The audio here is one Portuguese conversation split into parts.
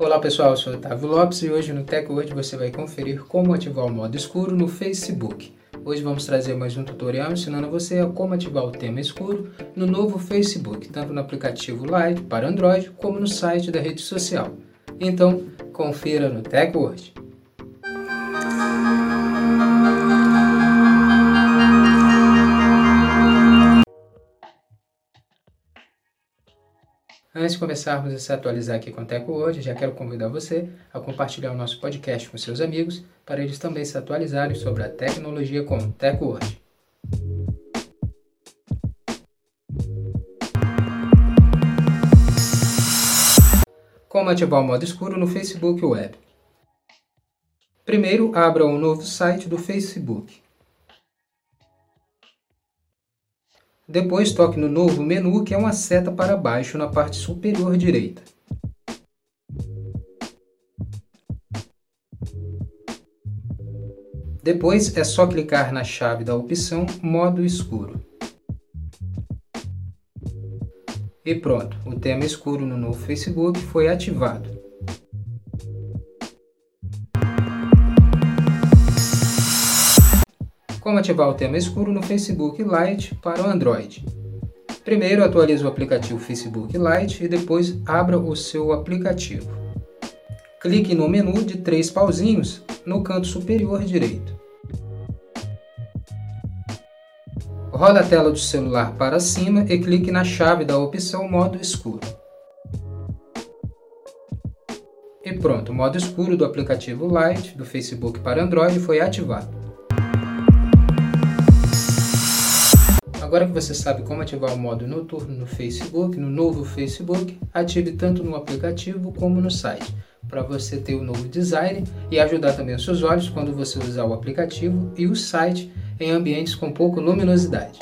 Olá pessoal, eu sou Otávio Lopes e hoje no TechWord você vai conferir como ativar o modo escuro no Facebook. Hoje vamos trazer mais um tutorial ensinando você a como ativar o tema escuro no novo Facebook, tanto no aplicativo Lite para Android como no site da rede social. Então, confira no TechWord. Antes de começarmos a se atualizar aqui com o Teco hoje, já quero convidar você a compartilhar o nosso podcast com seus amigos, para eles também se atualizarem sobre a tecnologia com o Teco hoje. Como ativar o modo escuro no Facebook Web? Primeiro, abra um novo site do Facebook. Depois toque no novo menu, que é uma seta para baixo na parte superior direita. Depois é só clicar na chave da opção Modo Escuro. E pronto, o tema escuro no novo Facebook foi ativado. Como ativar o tema escuro no Facebook Lite para o Android? Primeiro atualize o aplicativo Facebook Lite e depois abra o seu aplicativo. Clique no menu de três pauzinhos no canto superior direito. Roda a tela do celular para cima e clique na chave da opção Modo Escuro. E pronto, o modo escuro do aplicativo Lite do Facebook para Android foi ativado. Agora que você sabe como ativar o modo noturno no Facebook, no novo Facebook, ative tanto no aplicativo como no site, para você ter o novo design e ajudar também os seus olhos quando você usar o aplicativo e o site em ambientes com pouca luminosidade.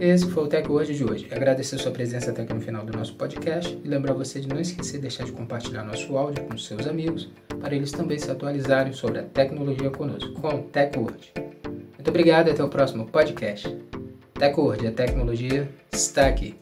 Esse foi o Tech Word de hoje. Agradecer sua presença até aqui no final do nosso podcast e lembrar você de não esquecer de deixar de compartilhar nosso áudio com seus amigos, para eles também se atualizarem sobre a tecnologia conosco, com Tech Word. Muito obrigado e até o próximo podcast. Tech Word, a tecnologia está aqui.